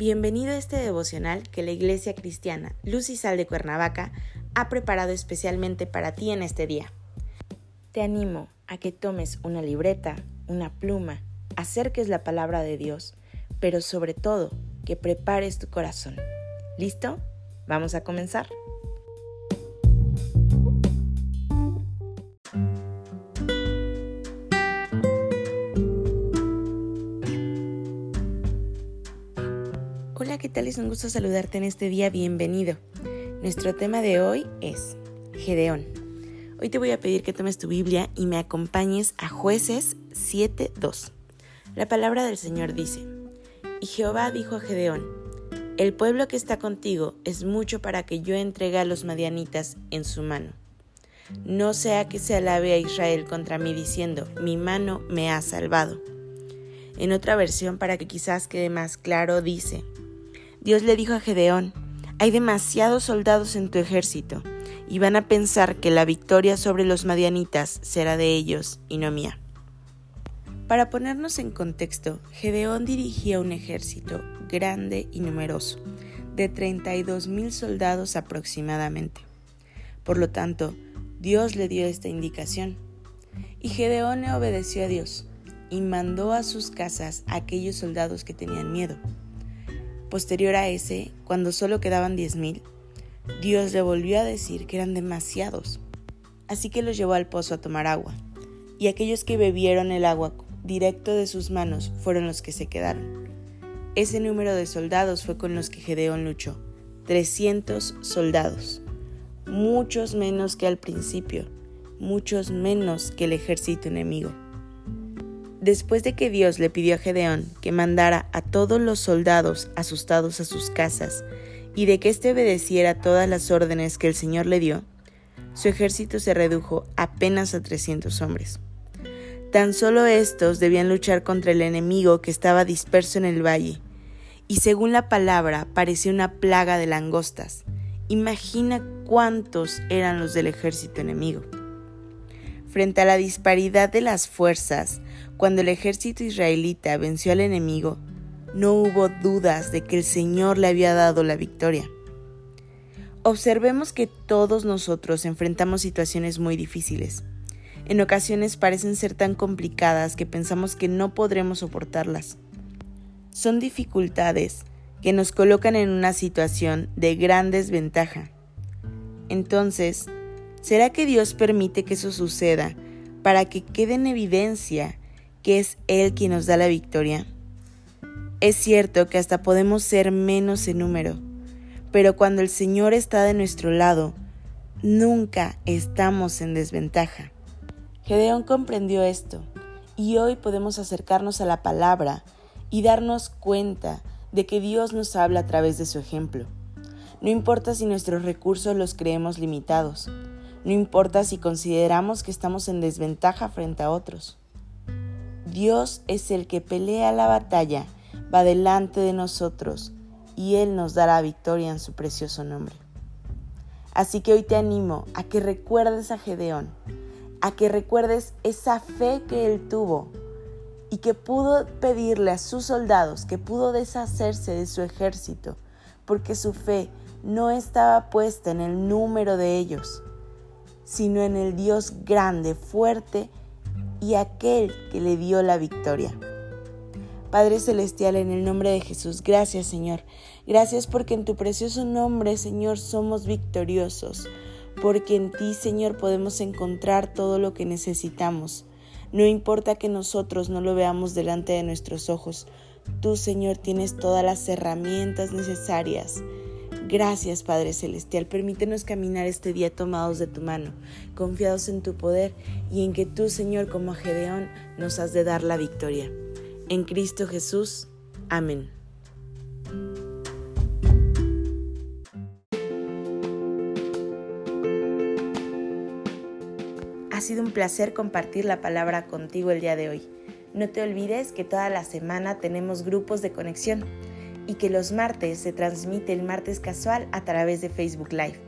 Bienvenido a este devocional que la Iglesia Cristiana Luz y Sal de Cuernavaca ha preparado especialmente para ti en este día. Te animo a que tomes una libreta, una pluma, acerques la palabra de Dios, pero sobre todo que prepares tu corazón. ¿Listo? Vamos a comenzar. Tal? Es un gusto saludarte en este día. Bienvenido. Nuestro tema de hoy es Gedeón. Hoy te voy a pedir que tomes tu Biblia y me acompañes a Jueces 7.2. La palabra del Señor dice, Y Jehová dijo a Gedeón, El pueblo que está contigo es mucho para que yo entregue a los madianitas en su mano. No sea que se alabe a Israel contra mí diciendo, Mi mano me ha salvado. En otra versión, para que quizás quede más claro, dice, Dios le dijo a Gedeón, hay demasiados soldados en tu ejército, y van a pensar que la victoria sobre los madianitas será de ellos y no mía. Para ponernos en contexto, Gedeón dirigía un ejército grande y numeroso, de 32 mil soldados aproximadamente. Por lo tanto, Dios le dio esta indicación. Y Gedeón obedeció a Dios y mandó a sus casas a aquellos soldados que tenían miedo Posterior a ese, cuando solo quedaban diez mil, Dios le volvió a decir que eran demasiados. Así que los llevó al pozo a tomar agua, y aquellos que bebieron el agua directo de sus manos fueron los que se quedaron. Ese número de soldados fue con los que Gedeón luchó, 300 soldados, muchos menos que al principio, muchos menos que el ejército enemigo. Después de que Dios le pidió a Gedeón que mandara a todos los soldados asustados a sus casas y de que éste obedeciera todas las órdenes que el Señor le dio, su ejército se redujo apenas a 300 hombres. Tan solo estos debían luchar contra el enemigo que estaba disperso en el valle, y según la palabra parecía una plaga de langostas. Imagina cuántos eran los del ejército enemigo. Frente a la disparidad de las fuerzas, cuando el ejército israelita venció al enemigo, no hubo dudas de que el Señor le había dado la victoria. Observemos que todos nosotros enfrentamos situaciones muy difíciles. En ocasiones parecen ser tan complicadas que pensamos que no podremos soportarlas. Son dificultades que nos colocan en una situación de gran desventaja. Entonces, ¿Será que Dios permite que eso suceda para que quede en evidencia que es Él quien nos da la victoria? Es cierto que hasta podemos ser menos en número, pero cuando el Señor está de nuestro lado, nunca estamos en desventaja. Gedeón comprendió esto y hoy podemos acercarnos a la palabra y darnos cuenta de que Dios nos habla a través de su ejemplo. No importa si nuestros recursos los creemos limitados, no importa si consideramos que estamos en desventaja frente a otros. Dios es el que pelea la batalla, va delante de nosotros y Él nos dará victoria en su precioso nombre. Así que hoy te animo a que recuerdes a Gedeón, a que recuerdes esa fe que él tuvo y que pudo pedirle a sus soldados, que pudo deshacerse de su ejército, porque su fe no estaba puesta en el número de ellos, sino en el Dios grande, fuerte y aquel que le dio la victoria. Padre Celestial, en el nombre de Jesús, gracias Señor. Gracias porque en tu precioso nombre, Señor, somos victoriosos. Porque en ti, Señor, podemos encontrar todo lo que necesitamos. No importa que nosotros no lo veamos delante de nuestros ojos. Tú, Señor, tienes todas las herramientas necesarias Gracias Padre Celestial, permítenos caminar este día tomados de tu mano, confiados en tu poder y en que tú, Señor, como Gedeón, nos has de dar la victoria. En Cristo Jesús. Amén. Ha sido un placer compartir la palabra contigo el día de hoy. No te olvides que toda la semana tenemos grupos de conexión y que los martes se transmite el martes casual a través de Facebook Live.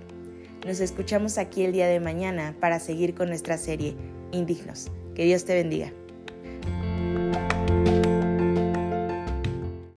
Nos escuchamos aquí el día de mañana para seguir con nuestra serie Indignos. Que Dios te bendiga.